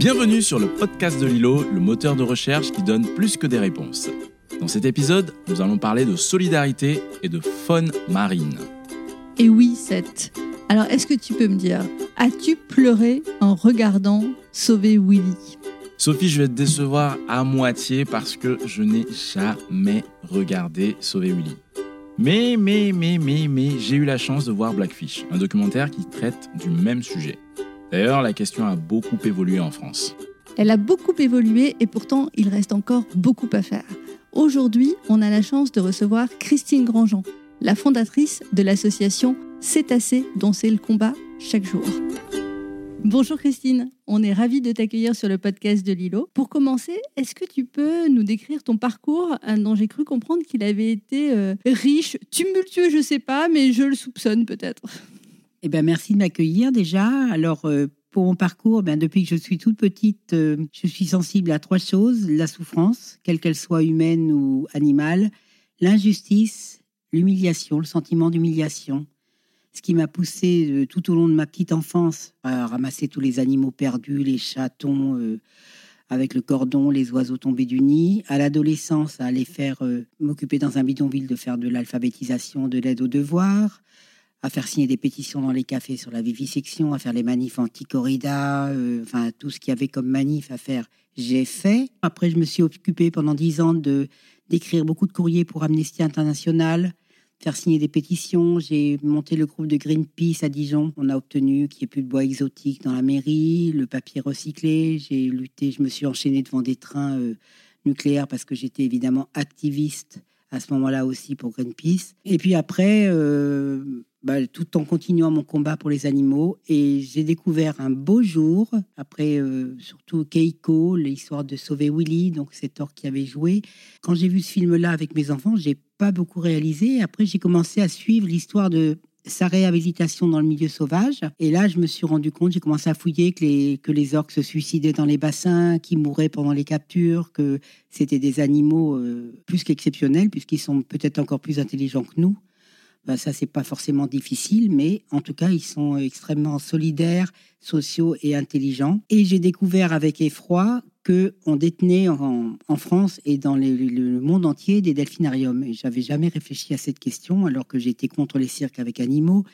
Bienvenue sur le podcast de Lilo, le moteur de recherche qui donne plus que des réponses. Dans cet épisode, nous allons parler de solidarité et de faune marine. Et oui, Seth. Alors, est-ce que tu peux me dire, as-tu pleuré en regardant Sauver Willy? Sophie, je vais te décevoir à moitié parce que je n'ai jamais regardé Sauver Willy. Mais, mais, mais, mais, mais, j'ai eu la chance de voir Blackfish, un documentaire qui traite du même sujet. D'ailleurs, la question a beaucoup évolué en France. Elle a beaucoup évolué et pourtant, il reste encore beaucoup à faire. Aujourd'hui, on a la chance de recevoir Christine Grandjean, la fondatrice de l'association Cétacé, dont c'est le combat chaque jour. Bonjour Christine, on est ravis de t'accueillir sur le podcast de Lilo. Pour commencer, est-ce que tu peux nous décrire ton parcours dont j'ai cru comprendre qu'il avait été euh, riche, tumultueux, je sais pas, mais je le soupçonne peut-être. Eh bien, merci de m'accueillir déjà. Alors, euh, pour mon parcours, ben, depuis que je suis toute petite, je suis sensible à trois choses la souffrance, quelle qu'elle soit humaine ou animale, l'injustice, l'humiliation, le sentiment d'humiliation ce qui m'a poussé euh, tout au long de ma petite enfance à ramasser tous les animaux perdus, les chatons euh, avec le cordon, les oiseaux tombés du nid. À l'adolescence, à aller faire euh, m'occuper dans un bidonville de faire de l'alphabétisation, de l'aide aux devoirs, à faire signer des pétitions dans les cafés sur la vivisection, à faire les manifs anti-corrida, enfin tout ce qu'il y avait comme manif à faire, j'ai fait. Après, je me suis occupée pendant dix ans de d'écrire beaucoup de courriers pour Amnesty International, faire signer des pétitions. J'ai monté le groupe de Greenpeace à Dijon. On a obtenu qu'il n'y ait plus de bois exotique dans la mairie, le papier recyclé. J'ai lutté, je me suis enchaînée devant des trains euh, nucléaires parce que j'étais évidemment activiste à ce moment-là aussi pour Greenpeace. Et puis après, euh, bah, tout en continuant mon combat pour les animaux. Et j'ai découvert un beau jour, après euh, surtout Keiko, l'histoire de Sauver Willy, donc cet or qui avait joué. Quand j'ai vu ce film-là avec mes enfants, j'ai pas beaucoup réalisé. Après, j'ai commencé à suivre l'histoire de sa réhabilitation dans le milieu sauvage. Et là, je me suis rendu compte, j'ai commencé à fouiller que les, que les orques se suicidaient dans les bassins, qu'ils mouraient pendant les captures, que c'était des animaux euh, plus qu'exceptionnels, puisqu'ils sont peut-être encore plus intelligents que nous. Ben, ça, c'est pas forcément difficile, mais en tout cas, ils sont extrêmement solidaires, sociaux et intelligents. Et j'ai découvert avec effroi que on détenait en, France et dans le monde entier des delphinariums. Et j'avais jamais réfléchi à cette question, alors que j'étais contre les cirques avec animaux.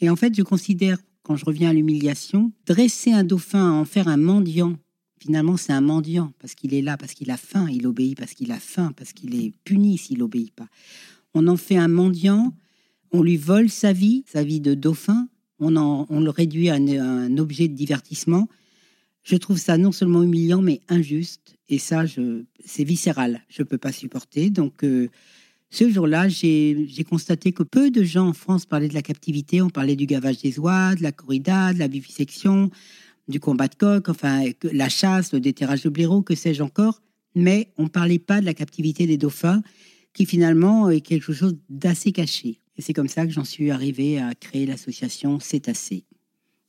Et en fait, je considère, quand je reviens à l'humiliation, dresser un dauphin, en faire un mendiant. Finalement, c'est un mendiant parce qu'il est là, parce qu'il a faim, il obéit parce qu'il a faim, parce qu'il est puni s'il n'obéit pas on en fait un mendiant, on lui vole sa vie, sa vie de dauphin, on, le réduit à un, objet de divertissement. Je trouve ça non seulement humiliant, mais injuste. Et ça, c'est viscéral. Je ne peux pas supporter. Donc, euh, ce jour-là, j'ai constaté que peu de gens en France parlaient de la captivité. On parlait du gavage des oies, de la corrida, de la vivisection, du combat de coq, enfin, la chasse, le déterrage de blaireaux, que sais-je encore. Mais on ne parlait pas de la captivité des dauphins qui finalement est quelque chose d'assez caché. Et c'est comme ça que j'en suis arrivée à créer l'association Cétacé.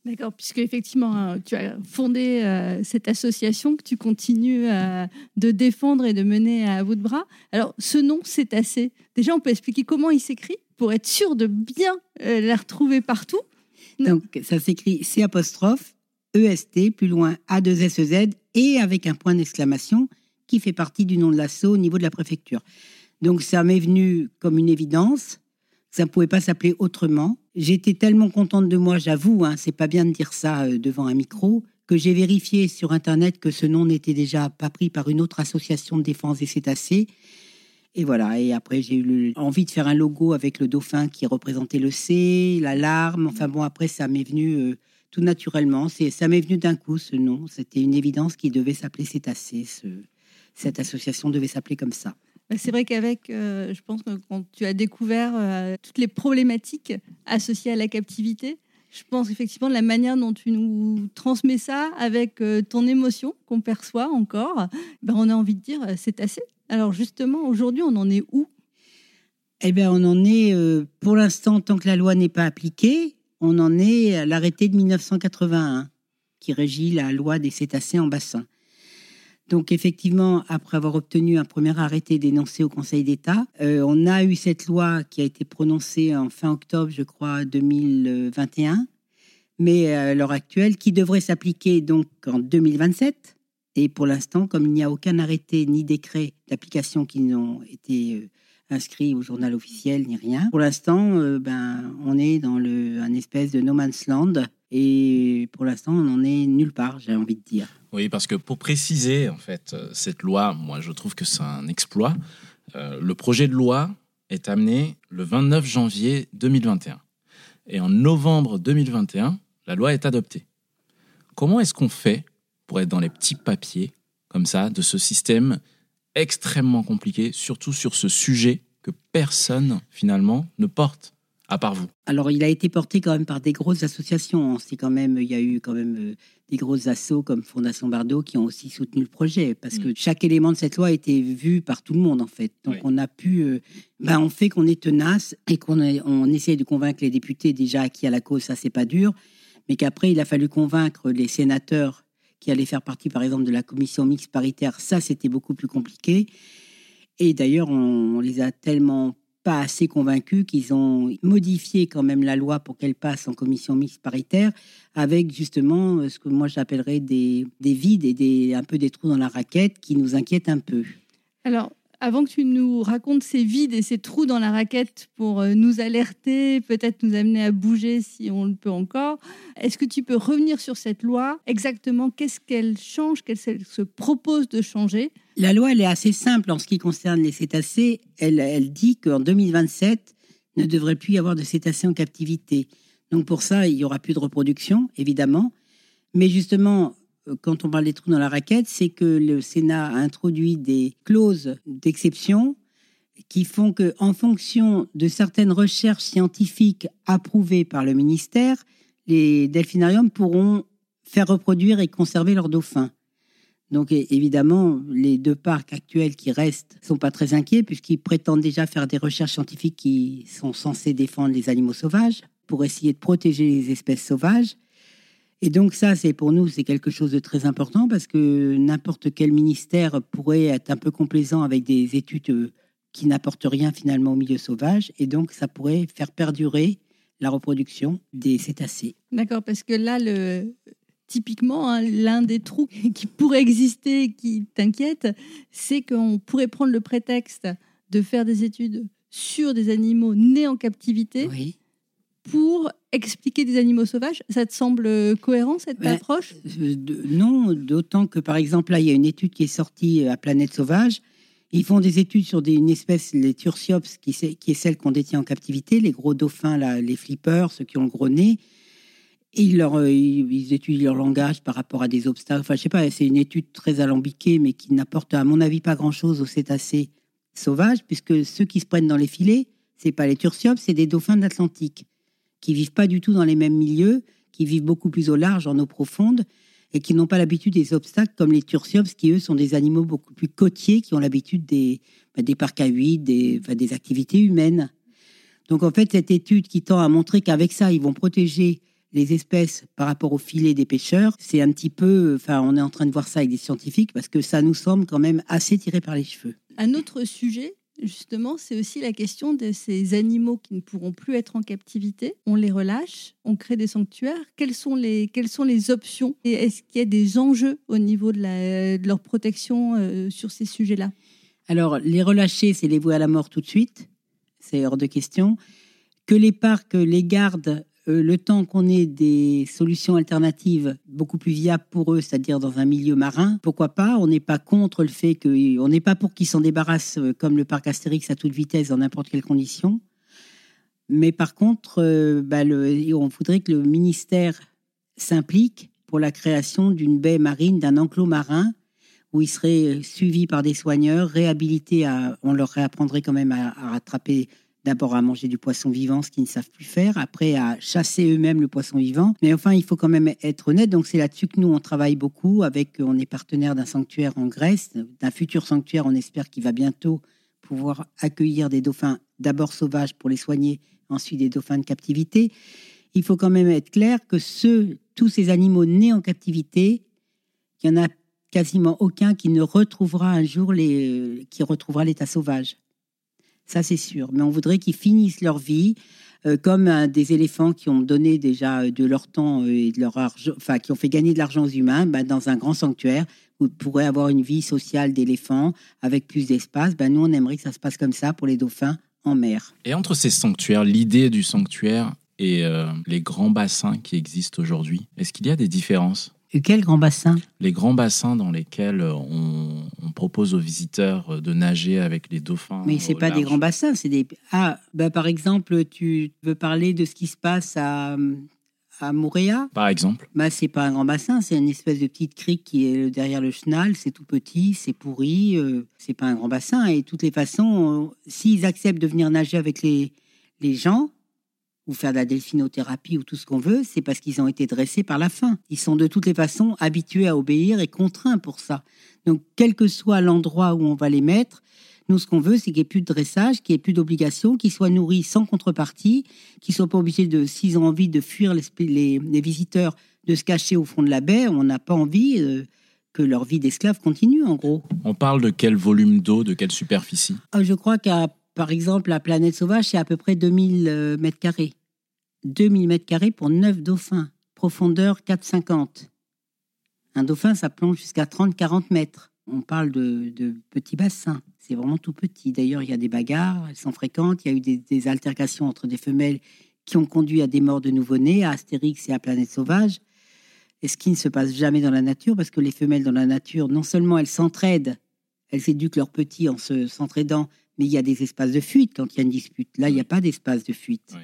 D'accord, puisque effectivement, hein, tu as fondé euh, cette association que tu continues euh, de défendre et de mener à bout de bras. Alors, ce nom, Cétacé, déjà, on peut expliquer comment il s'écrit pour être sûr de bien euh, la retrouver partout. Donc, ça s'écrit C apostrophe EST, plus loin A2SEZ, et avec un point d'exclamation qui fait partie du nom de l'assaut au niveau de la préfecture. Donc ça m'est venu comme une évidence. Ça ne pouvait pas s'appeler autrement. J'étais tellement contente de moi, j'avoue, hein, c'est pas bien de dire ça euh, devant un micro, que j'ai vérifié sur Internet que ce nom n'était déjà pas pris par une autre association de défense des cétacés. Et voilà, et après j'ai eu envie de faire un logo avec le dauphin qui représentait le C, la larme. Enfin bon, après ça m'est venu euh, tout naturellement. Ça m'est venu d'un coup ce nom. C'était une évidence qui devait s'appeler Cétacé. cette association devait s'appeler comme ça. C'est vrai qu'avec, euh, je pense que quand tu as découvert euh, toutes les problématiques associées à la captivité, je pense effectivement de la manière dont tu nous transmets ça avec euh, ton émotion qu'on perçoit encore, ben on a envie de dire c'est assez. Alors justement, aujourd'hui, on en est où? Eh bien, on en est, pour l'instant, tant que la loi n'est pas appliquée, on en est à l'arrêté de 1981 qui régit la loi des cétacés en bassin. Donc effectivement, après avoir obtenu un premier arrêté dénoncé au Conseil d'État, euh, on a eu cette loi qui a été prononcée en fin octobre, je crois, 2021. mais à l'heure actuelle, qui devrait s'appliquer donc en 2027. Et pour l'instant, comme il n'y a aucun arrêté ni décret d'application qui n'ont été euh, inscrits au journal officiel ni rien, pour l'instant, euh, ben, on est dans le, un espèce de no man's land. Et pour l'instant, on n'en est nulle part, j'ai envie de dire. Oui, parce que pour préciser, en fait, euh, cette loi, moi, je trouve que c'est un exploit. le projet de loi est amené le 29 janvier 2021. Et en novembre 2021, la loi est adoptée. Comment est-ce qu'on fait pour être dans les petits papiers, comme ça, de ce système extrêmement compliqué, surtout sur ce sujet que personne, finalement, ne porte à part vous Alors, il a été porté quand même par des grosses associations. C'est quand même, il y a eu quand même euh, des grosses assos comme Fondation Bardot qui ont aussi soutenu le projet parce que mm. chaque élément de cette loi a été vu par tout le monde en fait. Donc, on a pu, euh, ben, on fait qu'on est tenace et qu'on on essaie de convaincre les députés déjà qui à la cause, ça c'est pas dur, mais qu'après il a fallu convaincre les sénateurs qui allaient faire partie par exemple de la commission mixte paritaire. Ça c'était beaucoup plus compliqué. Et d'ailleurs, on, on les a tellement pas assez convaincus qu'ils ont modifié quand même la loi pour qu'elle passe en commission mixte paritaire avec justement ce que moi j'appellerais des, des vides et des, un peu des trous dans la raquette qui nous inquiètent un peu. Alors, avant que tu nous racontes ces vides et ces trous dans la raquette pour euh, nous alerter, peut-être nous amener à bouger si on le peut encore, est-ce que tu peux revenir sur cette loi? Exactement, qu'est-ce qu'elle change? Qu'elle se propose de changer? La loi, elle est assez simple en ce qui concerne les cétacés. Elle, elle dit qu'en 2027, ne devrait plus y avoir de cétacés en captivité. Donc pour ça, il y aura plus de reproduction, évidemment. Mais justement, quand on parle des trous dans la raquette, c'est que le Sénat a introduit des clauses d'exception qui font que, en fonction de certaines recherches scientifiques approuvées par le ministère, les delphinariums pourront faire reproduire et conserver leurs dauphins. Donc évidemment, les deux parcs actuels qui restent sont pas très inquiets puisqu'ils prétendent déjà faire des recherches scientifiques qui sont censées défendre les animaux sauvages pour essayer de protéger les espèces sauvages. Et donc ça, c'est pour nous, c'est quelque chose de très important parce que n'importe quel ministère pourrait être un peu complaisant avec des études euh, qui n'apportent rien finalement au milieu sauvage, et donc ça pourrait faire perdurer la reproduction des cétacés. D'accord, parce que là, le, typiquement, hein, l'un des trous qui pourrait exister, qui t'inquiète, c'est qu'on pourrait prendre le prétexte de faire des études sur des animaux nés en captivité oui pour expliquer des animaux sauvages. Ça te semble cohérent cette ben, approche? euh, Non, d'autant que par exemple là, il y a une étude qui est sortie à Planète Sauvage. Ils font des études sur des, une espèce, les Tursiops, qui, qui est celle qu'on détient en captivité, les gros dauphins, là, les flippers, ceux qui ont le gros nez. ils, leur, euh, ils, étudient leur langage par rapport à des obstacles. Enfin, je sais pas, c'est une étude très alambiquée, mais qui n'apporte, à mon avis, pas grand-chose aux cétacés sauvages, puisque ceux qui se prennent dans les filets, c'est pas les Tursiops, c'est des dauphins de l'Atlantique qui vivent pas du tout dans les mêmes milieux, qui vivent beaucoup plus au large, en eau profonde, et qui n'ont pas l'habitude des obstacles comme les tursiops, qui eux sont des animaux beaucoup plus côtiers, qui ont l'habitude des, bah, des parcs à huit, des, des activités humaines. Donc en fait, cette étude qui tend à montrer qu'avec ça, ils vont protéger les espèces par rapport aux filets des pêcheurs, c'est un petit peu, enfin, on est en train de voir ça avec des scientifiques parce que ça nous semble quand même assez tiré par les cheveux. Un autre sujet justement, c'est aussi la question de ces animaux qui ne pourront plus être en captivité. On les relâche, on crée des sanctuaires. Quelles sont les, options Et est-ce qu'il y a des enjeux au niveau de, leur protection euh, sur ces sujets-là? Alors, les relâcher, c'est les vouer à la mort tout de suite. C'est hors de question. Que les parcs les gardent le temps qu'on ait des solutions alternatives beaucoup plus viables pour eux, c'est-à-dire dans un milieu marin, pourquoi pas? On n'est pas contre le fait que, on n'est pas pour qu'ils s'en débarrassent euh, comme le parc Astérix à toute vitesse dans n'importe quelle condition. Mais par contre, euh, bah, on voudrait que le ministère s'implique pour la création d'une baie marine, d'un enclos marin où ils seraient suivis par des soigneurs, réhabilités on leur réapprendrait quand même à rattraper d'abord à manger du poisson vivant, ce qu'ils ne savent plus faire, après à chasser eux-mêmes le poisson vivant. Mais enfin, il faut quand même être honnête. Donc c'est là-dessus que nous, on travaille beaucoup. Avec, on est partenaire d'un sanctuaire en Grèce, d'un futur sanctuaire, on espère qu'il va bientôt pouvoir accueillir des dauphins d'abord sauvages pour les soigner, ensuite des dauphins de captivité. Il faut quand même être clair que tous ces animaux nés en captivité, il y en a quasiment aucun qui ne retrouvera un jour les, qui retrouvera l'état sauvage. Ça, c'est sûr. Mais on voudrait qu'ils finissent leur vie euh, comme euh, des éléphants qui ont donné déjà euh, de leur temps et de leur argent, enfin qui ont fait gagner de l'argent aux humains, bah, dans un grand sanctuaire, vous pourrez avoir une vie sociale d'éléphants avec plus d'espace. Bah, nous, on aimerait que ça se passe comme ça pour les dauphins en mer. Et entre ces sanctuaires, l'idée du sanctuaire et les grands bassins qui existent aujourd'hui, est-ce qu'il y a des différences? Et quel grand bassin Les grands bassins dans lesquels on, propose aux visiteurs de nager avec les dauphins. Mais c'est pas des grands bassins, c'est des. Ah, bah par exemple, tu veux parler de ce qui se passe à à Mouréa. Par exemple. Bah c'est pas un grand bassin, c'est une espèce de petite crique qui est derrière le chenal. C'est tout petit, c'est pourri, euh, c'est pas un grand bassin. Et de toutes les façons, euh, s'ils acceptent de venir nager avec les les gens, ou faire de la delphinothérapie ou tout ce qu'on veut, c'est parce qu'ils ont été dressés par la faim. Ils sont de toutes les façons habitués à obéir et contraints pour ça. Donc, quel que soit l'endroit où on va les mettre, nous, ce qu'on veut, c'est qu'il n'y ait plus de dressage, qu'il n'y ait plus d'obligation, qu'ils soient nourris sans contrepartie, qu'ils ne soient pas obligés de, s'ils ont envie de fuir les, visiteurs, de se cacher au fond de la baie. On n'a pas envie euh, que leur vie d'esclave continue, en gros. On parle de quel volume d'eau, de quelle superficie? Ah, Je crois qu'à par exemple, la planète sauvage, c'est à peu près 2000 euh, mètres carrés. 2000 mètres carrés pour 9 dauphins. Profondeur 4,50. Un dauphin, ça plonge jusqu'à 30-40 mètres. On parle de, petits bassins. C'est vraiment tout petit. D'ailleurs, il y a des bagarres, elles sont fréquentes. Il y a eu des, altercations entre des femelles qui ont conduit à des morts de nouveau-nés, à Astérix et à Planète Sauvage. Et ce qui ne se passe jamais dans la nature, parce que les femelles dans la nature, non seulement elles s'entraident, elles éduquent leurs petits en s'entraidant, mais il y a des espaces de fuite quand il y a une dispute. Là, il n'y a pas d'espace de fuite.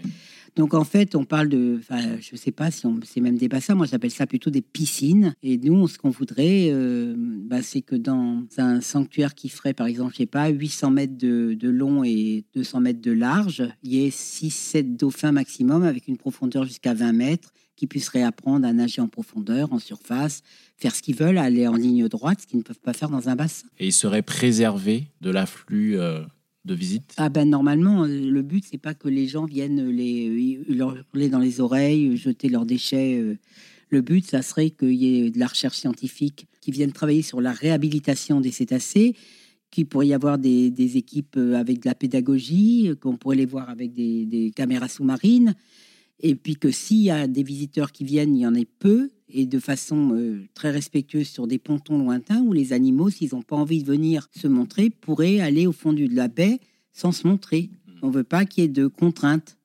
Donc en fait, on parle de, je ne sais pas si c'est même des bassins, moi j'appelle ça plutôt des piscines. Et nous, ce qu'on voudrait, euh, bah, c'est que dans un sanctuaire qui ferait par exemple, je sais pas, 800 mètres de, long et 200 mètres de large, il y ait 6-7 dauphins maximum avec une profondeur jusqu'à 20 mètres qui puissent réapprendre à nager en profondeur, en surface, faire ce qu'ils veulent, aller en ligne droite, ce qu'ils ne peuvent pas faire dans un bassin. Et ils seraient préservés de l'afflux euh, de visite? Ah ben normalement, euh, le but c'est pas que les gens viennent les hurler dans les oreilles, jeter leurs déchets. Euh. Le but, ça serait qu'il y ait de la recherche scientifique qui vienne travailler sur la réhabilitation des cétacés, qu'il pourrait y avoir des, équipes euh, avec de la pédagogie, qu'on pourrait les voir avec des, caméras sous-marines, et puis que s'il y a des visiteurs qui viennent, il y en ait peu, et de façon très respectueuse sur des pontons lointains où les animaux, s'ils n'ont pas envie de venir se montrer, pourraient aller au fond de la baie sans se montrer. On ne veut pas qu'il y ait de contraintes,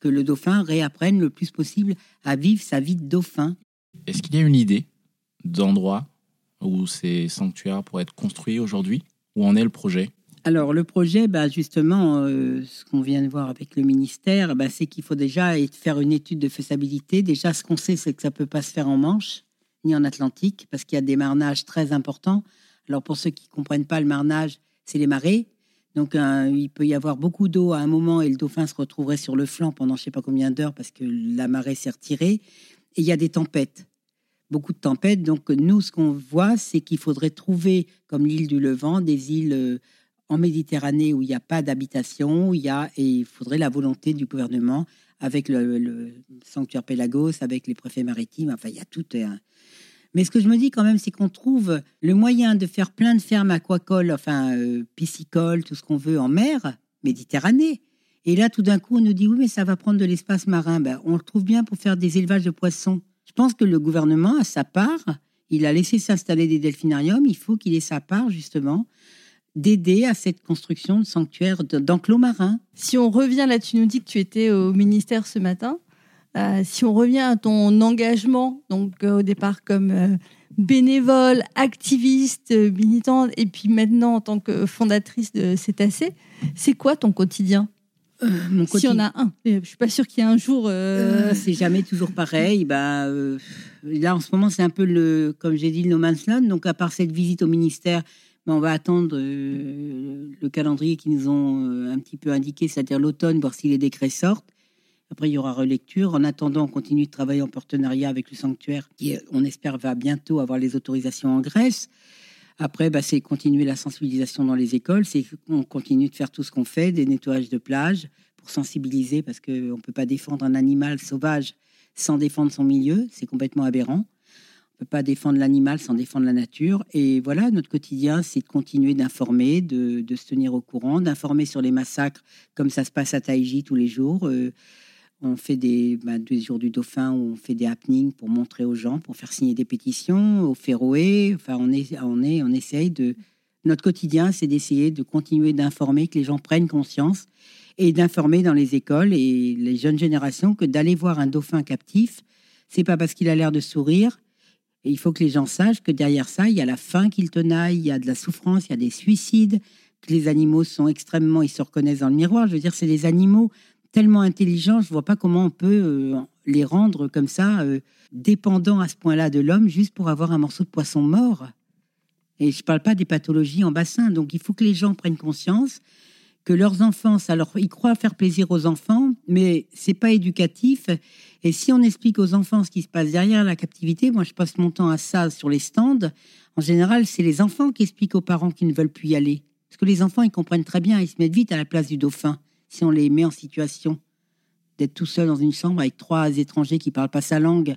que le dauphin réapprenne le plus possible à vivre sa vie de dauphin. Est-ce qu'il y a une idée d'endroit où ces sanctuaires pourraient être construits aujourd'hui? Où en est le projet? Alors le projet, bah, justement, euh, ce qu'on vient de voir avec le ministère, bah, c'est qu'il faut déjà faire une étude de faisabilité. Déjà, ce qu'on sait, c'est que ça peut pas se faire en Manche ni en Atlantique, parce qu'il y a des marnages très importants. Alors pour ceux qui comprennent pas le marnage, c'est les marées. Donc il peut y avoir beaucoup d'eau à un moment et le dauphin se retrouverait sur le flanc pendant je sais pas combien d'heures parce que la marée s'est retirée. Et il y a des tempêtes beaucoup de tempêtes. Donc nous, ce qu'on voit, c'est qu'il faudrait trouver, comme l'île du Levant, des îles euh, en Méditerranée où il n'y a pas d'habitation, il y a et il faudrait la volonté du gouvernement avec le, sanctuaire Pélagos, avec les préfets maritimes. Enfin, il y a tout. Mais ce que je me dis quand même, c'est qu'on trouve le moyen de faire plein de fermes aquacoles, enfin euh, piscicoles, tout ce qu'on veut en mer, Méditerranée. Et là, tout d'un coup, on nous dit oui, mais ça va prendre de l'espace marin. Ben, on le trouve bien pour faire des élevages de poissons. Je pense que le gouvernement a sa part. Il a laissé s'installer des delphinariums. Il faut qu'il ait sa part, justement, d'aider à cette construction de sanctuaires d'enclos marins. Si on revient là, tu nous dis que tu étais au ministère ce matin. Euh, si on revient à ton engagement, donc euh, au départ comme euh, bénévole, activiste, militante, et puis maintenant en tant que fondatrice de Cétacé, c'est quoi ton quotidien? Mon Si on a un, je suis pas sûre qu'il y ait un jour. c'est jamais toujours pareil. Bah, là, en ce moment, c'est un peu le, comme j'ai dit, le no man's land. Donc, à part cette visite au ministère, on va attendre euh, le calendrier qu'ils nous ont euh, un petit peu indiqué, c'est-à-dire l'automne, voir si les décrets sortent. Après, il y aura relecture. En attendant, on continue de travailler en partenariat avec le sanctuaire, qui, on espère, va bientôt avoir les autorisations en Grèce. Après, bah, c'est continuer la sensibilisation dans les écoles. C'est on continue de faire tout ce qu'on fait, des nettoyages de plages pour sensibiliser, parce qu'on ne peut pas défendre un animal sauvage sans défendre son milieu. C'est complètement aberrant pas défendre l'animal sans défendre la nature. Et voilà, notre quotidien, c'est de continuer d'informer, de, se tenir au courant, d'informer sur les massacres comme ça se passe à Taïji tous les jours. Euh, On fait des, ben, des jours du dauphin où on fait des happenings pour montrer aux gens, pour faire signer des pétitions, au Féroé. Enfin, on, est, on, est, on essaye de. Notre quotidien, c'est d'essayer de continuer d'informer, que les gens prennent conscience et d'informer dans les écoles et les jeunes générations que d'aller voir un dauphin captif, c'est pas parce qu'il a l'air de sourire. Et il faut que les gens sachent que derrière ça, il y a la faim qu'il tenaille, il y a de la souffrance, il y a des suicides, que les animaux sont extrêmement, ils se reconnaissent dans le miroir. Je veux dire, c'est des animaux tellement intelligents, je vois pas comment on peut euh, les rendre comme ça, euh, dépendants à ce point-là de l'homme, juste pour avoir un morceau de poisson mort. Et je parle pas des pathologies en bassin. Donc il faut que les gens prennent conscience que leurs enfants, leur, ils croient faire plaisir aux enfants, mais c'est pas éducatif. Et si on explique aux enfants ce qui se passe derrière la captivité, moi je passe mon temps à ça sur les stands. En général, c'est les enfants qui expliquent aux parents qui ne veulent plus y aller, parce que les enfants ils comprennent très bien, ils se mettent vite à la place du dauphin si on les met en situation d'être tout seul dans une chambre avec trois étrangers qui parlent pas sa langue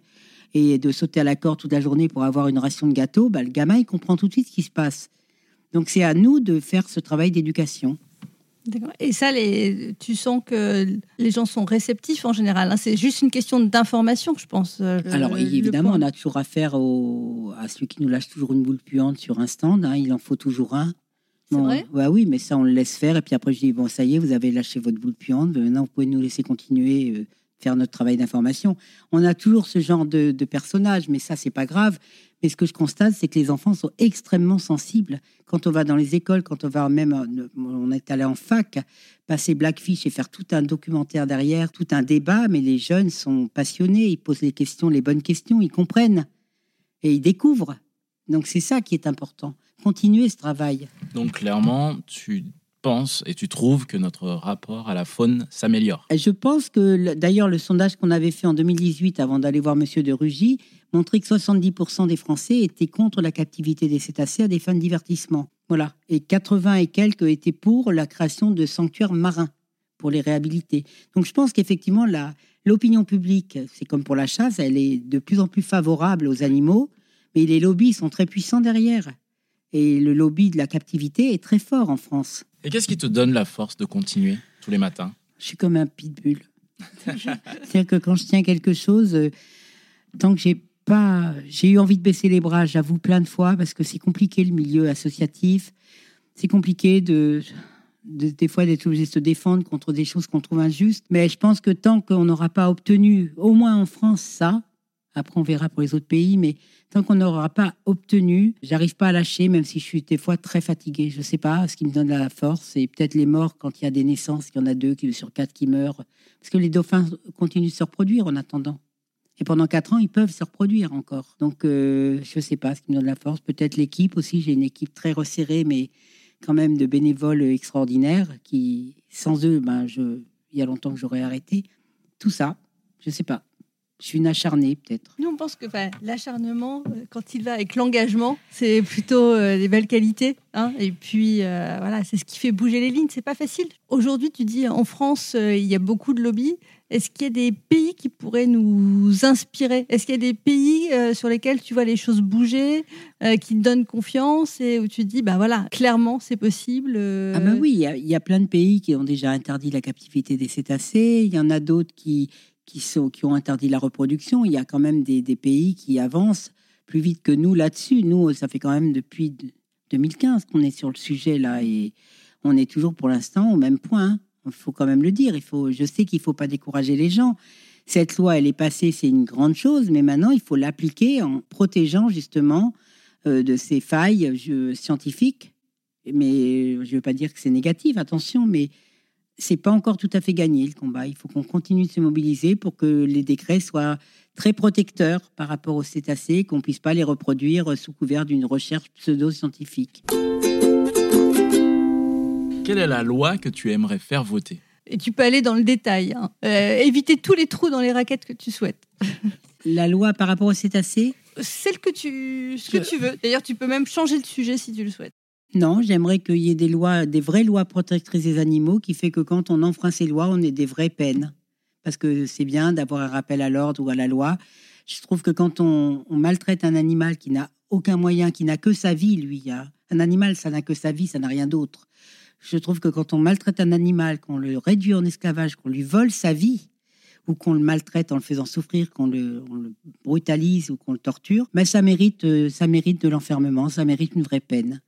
et de sauter à la corde toute la journée pour avoir une ration de gâteau, bah, le gamin il comprend tout de suite ce qui se passe. Donc c'est à nous de faire ce travail d'éducation. Et ça, les, tu sens que les gens sont réceptifs en général. Hein. C'est juste une question d'information, je pense. Euh, Alors, évidemment, on a toujours affaire au, à celui qui nous lâche toujours une boule puante sur un stand. Hein. Il en faut toujours un. C'est vrai? bah Oui, mais ça, on le laisse faire. Et puis après, je dis, bon, ça y est, vous avez lâché votre boule puante. Maintenant, vous pouvez nous laisser continuer. Euh, faire notre travail d'information. On a toujours ce genre de, de personnage, mais ça, c'est pas grave. Mais ce que je constate, c'est que les enfants sont extrêmement sensibles. Quand on va dans les écoles, quand on va même, euh, on est allé en fac, passer Blackfish et faire tout un documentaire derrière, tout un débat, mais les jeunes sont passionnés, ils posent les questions, les bonnes questions, ils comprennent et ils découvrent. Donc c'est ça qui est important. Continuer ce travail. Donc clairement, tu penses et tu trouves que notre rapport à la faune s'améliore Je pense que, d'ailleurs, le sondage qu'on avait fait en 2018 avant d'aller voir Monsieur de Rugy montrait que 70% des Français étaient contre la captivité des cétacés à des fins de divertissement. Voilà. Et 80 et quelques étaient pour la création de sanctuaires marins pour les réhabiliter. Donc je pense qu'effectivement, l'opinion publique, c'est comme pour la chasse, elle est de plus en plus favorable aux animaux, mais les lobbies sont très puissants derrière. Et le lobby de la captivité est très fort en France. Et qu'est-ce qui te donne la force de continuer tous les matins? Je suis comme un pitbull. C'est-à-dire que quand je tiens quelque chose, euh, tant que j'ai pas, j'ai eu envie de baisser les bras, j'avoue plein de fois, parce que c'est compliqué le milieu associatif. C'est compliqué de, des fois d'être obligé de se défendre contre des choses qu'on trouve injustes. Mais je pense que tant qu'on n'aura pas obtenu, au moins en France, ça, après, on verra pour les autres pays, mais tant qu'on n'aura pas obtenu, j'arrive pas à lâcher, même si je suis des fois très fatiguée. Je sais pas, ce qui me donne la force, c'est peut-être les morts quand il y a des naissances, il y en a deux sur quatre qui meurent, parce que les dauphins continuent de se reproduire en attendant. Et pendant quatre ans, ils peuvent se reproduire encore. Donc, euh, je sais pas ce qui me donne la force. Peut-être l'équipe aussi. J'ai une équipe très resserrée, mais quand même de bénévoles extraordinaires qui, sans eux, ben, je, il y a longtemps que j'aurais arrêté. Tout ça, je sais pas. Je suis une acharnée, peut-être. Nous, on pense que l'acharnement, euh, quand il va avec l'engagement, c'est plutôt euh, des belles qualités. Hein. et puis, voilà, c'est ce qui fait bouger les lignes. C'est pas facile. Aujourd'hui, tu dis, en France, il y a beaucoup de lobbies. Est-ce qu'il y a des pays qui pourraient nous inspirer? Est-ce qu'il y a des pays sur lesquels tu vois les choses bouger, qui te donnent confiance et où tu te dis, bah voilà, clairement, c'est possible Ah ben oui, il y, a plein de pays qui ont déjà interdit la captivité des cétacés. Il y en a d'autres qui, qui, sont, qui ont interdit la reproduction. Il y a quand même des, pays qui avancent plus vite que nous là-dessus. Nous, ça fait quand même depuis 2015 qu'on est sur le sujet là et on est toujours pour l'instant au même point. Il faut quand même le dire. Je sais qu'il ne faut pas décourager les gens. Cette loi, elle est passée, c'est une grande chose, mais maintenant, il faut l'appliquer en protégeant justement euh, de ces failles scientifiques. Mais je ne veux pas dire que c'est négatif, attention, mais c'est pas encore tout à fait gagné le combat. Il faut qu'on continue de se mobiliser pour que les décrets soient très protecteurs par rapport aux cétacés, qu'on puisse pas les reproduire sous couvert d'une recherche pseudo-scientifique. Quelle est la loi que tu aimerais faire voter? Et tu peux aller dans le détail. Hein. Euh, éviter tous les trous dans les raquettes que tu souhaites. la loi par rapport aux cétacés Celle que tu, ce que tu veux. D'ailleurs, tu peux même changer de sujet si tu le souhaites. Non, j'aimerais qu'il y ait des lois, des vraies lois protectrices des animaux qui fait que quand on enfreint ces lois, on ait des vraies peines. Parce que c'est bien d'avoir un rappel à l'ordre ou à la loi. Je trouve que quand on, maltraite un animal qui n'a aucun moyen, qui n'a que sa vie, lui, un animal, ça n'a que sa vie, ça n'a rien d'autre. Je trouve que quand on maltraite un animal, qu'on le réduit en esclavage, qu'on lui vole sa vie, ou qu'on le maltraite en le faisant souffrir, qu'on le, brutalise ou qu'on le torture, mais ça mérite, euh, ça mérite de l'enfermement, ça mérite une vraie peine.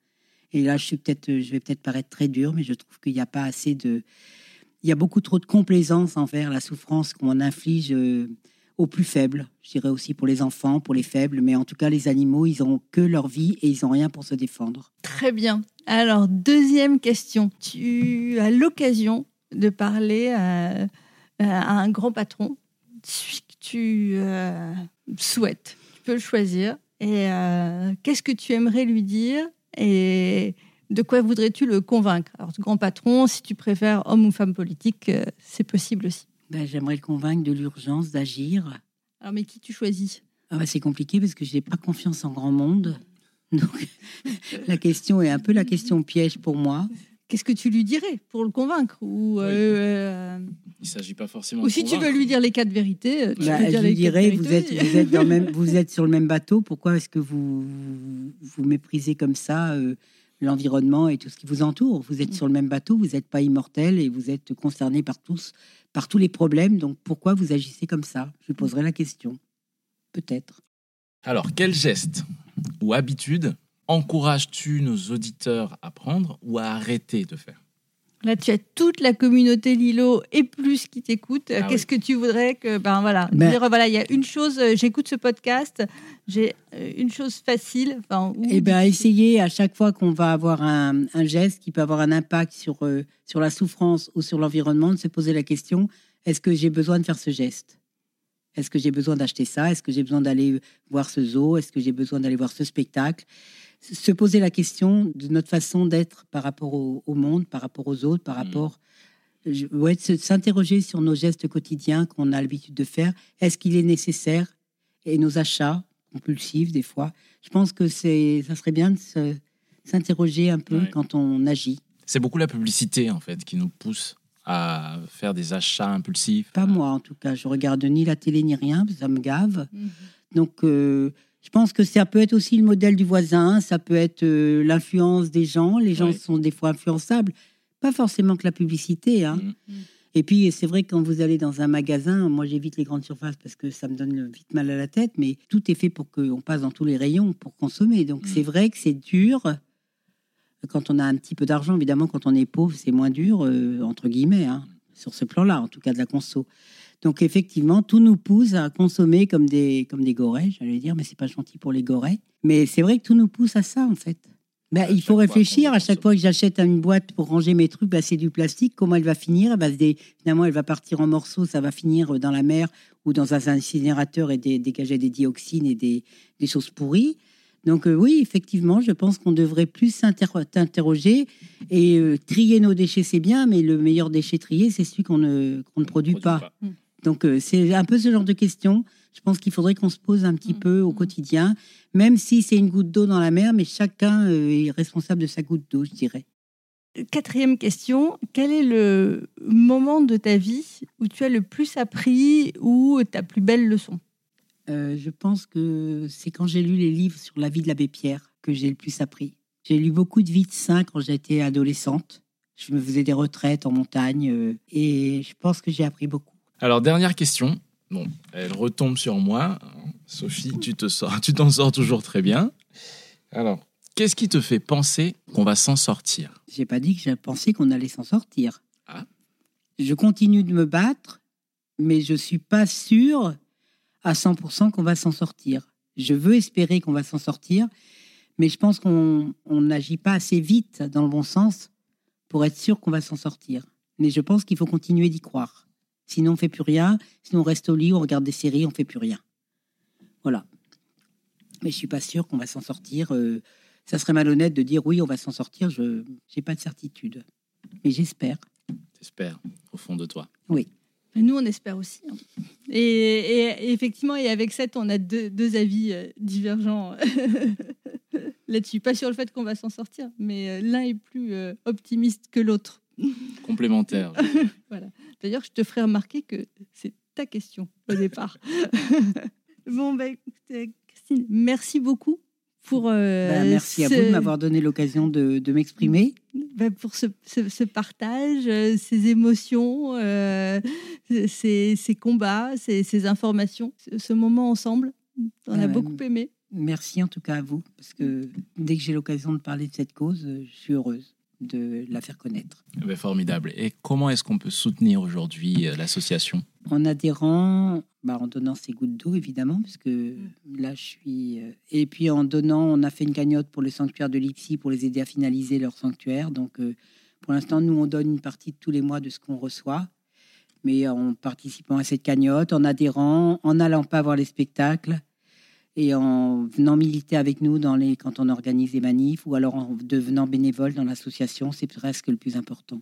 Et là, je suis peut-être, je vais peut-être paraître très dur, mais je trouve qu'il n'y a pas assez de, il y a beaucoup trop de complaisance envers la souffrance qu'on inflige euh, aux plus faibles. Je dirais aussi pour les enfants, pour les faibles, mais en tout cas, les animaux, ils n'ont que leur vie et ils n'ont rien pour se défendre. Très bien. Alors, deuxième question. Tu as l'occasion de parler à, à un grand patron, celui que tu euh, souhaites. Tu peux le choisir. Et euh, qu'est-ce que tu aimerais lui dire et de quoi voudrais-tu le convaincre? Alors, grand patron, si tu préfères homme ou femme politique, euh, c'est possible aussi. Ben, J'aimerais le convaincre de l'urgence d'agir. Alors, mais qui tu choisis? Ah ben, c'est compliqué parce que je n'ai pas confiance en grand monde. Donc, la question est un peu la question piège pour moi. Qu'est-ce que tu lui dirais pour le convaincre ou, euh, euh, Il ne s'agit pas forcément. ou de si tu veux lui dire les quatre vérités, euh, tu Bah, dire je lui dirais, vous êtes, vous, êtes dans même, vous êtes sur le même bateau, pourquoi est-ce que vous, vous méprisez comme ça euh, l'environnement et tout ce qui vous entoure? Vous êtes sur le même bateau, vous n'êtes pas immortel et vous êtes concerné par tous, par tous les problèmes, donc pourquoi vous agissez comme ça? Je poserai la question. Peut-être. Alors, quel geste ou habitude encourages-tu nos auditeurs à prendre ou à arrêter de faire? Là, tu as toute la communauté Lilo et plus qui t'écoute. Ah Qu'est-ce que tu voudrais que ben voilà, Ben- dire voilà, il y a une chose. euh, J'écoute ce podcast. J'ai euh, une chose facile. Enfin, ou Eh bien, difficile. essayez à chaque fois qu'on va avoir un, un geste qui peut avoir un impact sur, euh, sur la souffrance ou sur l'environnement, de se poser la question est-ce que j'ai besoin de faire ce geste? Est-ce que j'ai besoin d'acheter ça? Est-ce que j'ai besoin d'aller voir ce zoo? Est-ce que j'ai besoin d'aller voir ce spectacle? Se poser la question de notre façon d'être par rapport au, au monde, par rapport aux autres, par Mm. rapport. je- ouais, s'interroger sur nos gestes quotidiens qu'on a l'habitude de faire. Est-ce qu'il est nécessaire? Et nos achats compulsifs, des fois. Je pense que c'est, ça serait bien de s'interroger un peu Ouais. quand on agit. C'est beaucoup la publicité, en fait, qui nous pousse à faire des achats impulsifs. Pas moi, en tout cas. Je regarde ni la télé ni rien, ça me gave. Mhm. Donc, euh, je pense que ça peut être aussi le modèle du voisin, ça peut être euh, l'influence des gens. Les gens sont des fois influençables. Pas forcément que la publicité. Hein. Mhm. Et puis, c'est vrai que quand vous allez dans un magasin, moi j'évite les grandes surfaces parce que ça me donne vite mal à la tête, mais tout est fait pour qu'on passe dans tous les rayons pour consommer. Donc, Mm. c'est vrai que c'est dur. Quand on a un petit peu d'argent, évidemment, quand on est pauvre, c'est moins dur, euh, entre guillemets, hein, sur ce plan-là, en tout cas de la conso. Donc, effectivement, tout nous pousse à consommer comme des, comme des gorées, j'allais dire, mais c'est pas gentil pour les gorées. Mais c'est vrai que tout nous pousse à ça, en fait. Ben, il faut réfléchir à chaque fois que j'achète une boîte pour ranger mes trucs, ben, c'est du plastique. Comment elle va finir? Eh ben, des- Finalement, elle va partir en morceaux, ça va finir dans la mer ou dans un incinérateur et dé- dégager des dioxines et des, des choses pourries. Donc euh, oui, effectivement, je pense qu'on devrait plus s'inter- s'interroger et euh, trier nos déchets, c'est bien, mais le meilleur déchet trié, c'est celui qu'on ne, qu'on ne produit, pas. Donc euh, c'est un peu ce genre de question. Je pense qu'il faudrait qu'on se pose un petit Mm. peu au quotidien, même si c'est une goutte d'eau dans la mer, mais chacun euh, est responsable de sa goutte d'eau, je dirais. Quatrième question, quel est le moment de ta vie où tu as le plus appris ou ta plus belle leçon? Euh, je pense que c'est quand j'ai lu les livres sur la vie de l'abbé Pierre que j'ai le plus appris. J'ai lu beaucoup de vies de saints quand j'étais adolescente. Je me faisais des retraites en montagne euh, et je pense que j'ai appris beaucoup. Alors, dernière question. Bon, elle retombe sur moi. Sophie, tu te sors, tu t'en sors toujours très bien. Alors, qu'est-ce qui te fait penser qu'on va s'en sortir? J'ai pas dit que j'ai pensé qu'on allait s'en sortir. Ah. Je continue de me battre, mais je suis pas sûre à 100% qu'on va s'en sortir. Je veux espérer qu'on va s'en sortir, mais je pense qu'on on n'agit pas assez vite dans le bon sens pour être sûr qu'on va s'en sortir. Mais je pense qu'il faut continuer d'y croire. Sinon, on fait plus rien. Sinon, on reste au lit, on regarde des séries, on fait plus rien. Voilà. Mais je suis pas sûre qu'on va s'en sortir. euh, ça serait malhonnête de dire oui, on va s'en sortir. Je n'ai pas de certitude. Mais j'espère. J'espère, au fond de toi. Nous, on espère aussi. hein. Et, et- et effectivement, et avec cette, on a deux, deux avis euh, divergents là-dessus. Pas sur le fait qu'on va s'en sortir, mais euh, l'un est plus optimiste que l'autre. Complémentaire. D'ailleurs, je te ferai remarquer que c'est ta question au départ. bon, bah, Christine, merci beaucoup pour. euh, Ben, merci à vous de m'avoir donné l'occasion de, de m'exprimer. ben, pour ce, ce- ce partage, euh, ces émotions, euh, ces, ces combats, ces, ces informations, ce, moment ensemble. On a beaucoup aimé. Merci en tout cas à vous, parce que dès que j'ai l'occasion de parler de cette cause, je suis heureuse de la faire connaître. Eh ben, formidable. Et comment est-ce qu'on peut soutenir aujourd'hui euh, l'association? En adhérant, bah, en donnant ses gouttes d'eau évidemment, parce que là je suis. euh, Et puis en donnant, on a fait une cagnotte pour le sanctuaire de Lipsy pour les aider à finaliser leur sanctuaire. Donc euh, pour l'instant, nous on donne une partie de tous les mois de ce qu'on reçoit. Mais en participant à cette cagnotte, en adhérant, en n'allant pas voir les spectacles et en venant militer avec nous dans les, quand on organise des manifs ou alors en devenant bénévole dans l'association, c'est presque le plus important.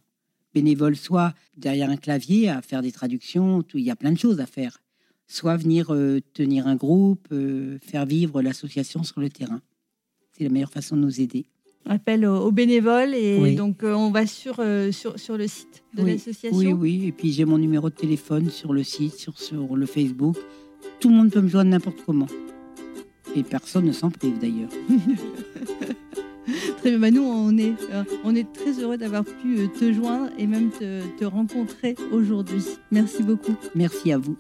Bénévole, soit derrière un clavier à faire des traductions, tout- il y a plein de choses à faire. Soit venir euh, tenir un groupe, euh, faire vivre l'association sur le terrain. C'est la meilleure façon de nous aider. Appel aux, bénévoles et Oui. donc euh, on va sur, euh, sur, sur le site de Oui, l'association. Oui, oui. Et puis j'ai mon numéro de téléphone sur le site, sur, sur le Facebook. Tout le monde peut me joindre n'importe comment. Et personne ne s'en prive d'ailleurs. Très bien. Bah, nous, on est, euh, on est très heureux d'avoir pu euh, te joindre et même te, te rencontrer aujourd'hui. Merci beaucoup. Merci à vous.